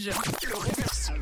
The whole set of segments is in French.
Le réverso.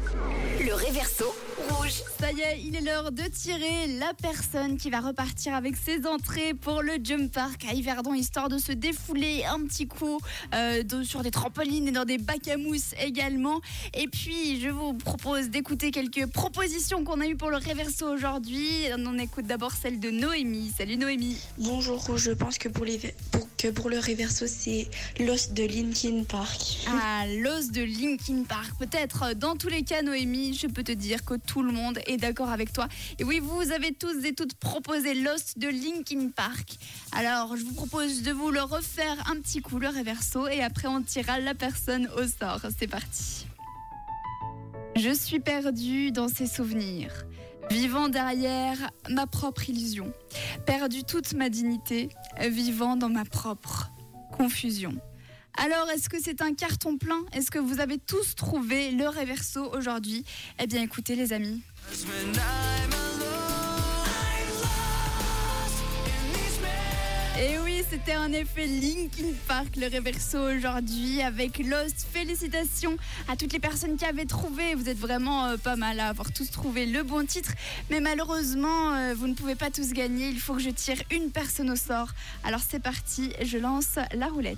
Le réverso rouge. Ça y est, il est l'heure de tirer la personne qui va repartir avec ses entrées pour le Jump Park à Yverdon, histoire de se défouler un petit coup euh, de- sur des trampolines et dans des bacs à mousse également. Et puis, je vous propose d'écouter quelques propositions qu'on a eues pour le Réverso aujourd'hui. On écoute d'abord celle de Noémie. Salut Noémie. Bonjour, je pense que pour, les, pour, que pour le réverso, c'est l'os de Linkin Park. Ah, l'os de Linkin Park. Peut-être, dans tous les cas, Noémie, je peux te dire que tout le monde est d'accord avec toi. Et oui, vous avez tous et toutes proposé l'os de Linkin Park. Alors, je vous propose de vous le refaire un petit coup, le réverso, et après, on tirera la personne au sort. C'est parti. Je suis perdue dans ces souvenirs, vivant derrière ma propre illusion, perdu toute ma dignité, vivant dans ma propre confusion. Alors, est-ce que c'est un carton plein? Est-ce que vous avez tous trouvé le réverso aujourd'hui? Eh bien, écoutez, les amis. Et oui, c'était en effet Linkin Park, le réverso aujourd'hui avec Lost. Félicitations à toutes les personnes qui avaient trouvé. Vous êtes vraiment euh, pas mal à avoir tous trouvé le bon titre. Mais malheureusement, euh, vous ne pouvez pas tous gagner. Il faut que je tire une personne au sort. Alors c'est parti, je lance la roulette.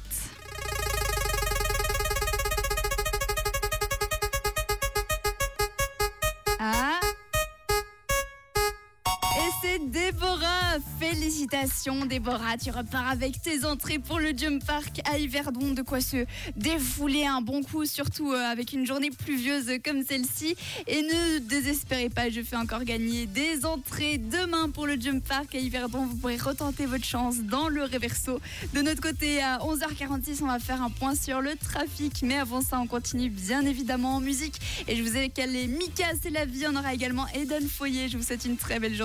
C'est Déborah Félicitations Déborah, tu repars avec tes entrées pour le Jump Park à Yverdon, de quoi se défouler un bon coup, surtout euh, avec une journée pluvieuse comme celle-ci. Et ne désespérez pas, je fais encore gagner des entrées demain pour le Jump Park à Yverdon. Vous pourrez retenter votre chance dans le Reverso. De notre côté, à 11h46, on va faire un point sur le trafic. Mais avant ça, on continue bien évidemment en musique. Et je vous ai calé Mika, c'est la vie. On aura également Eden Foyer. Je vous souhaite une très belle journée.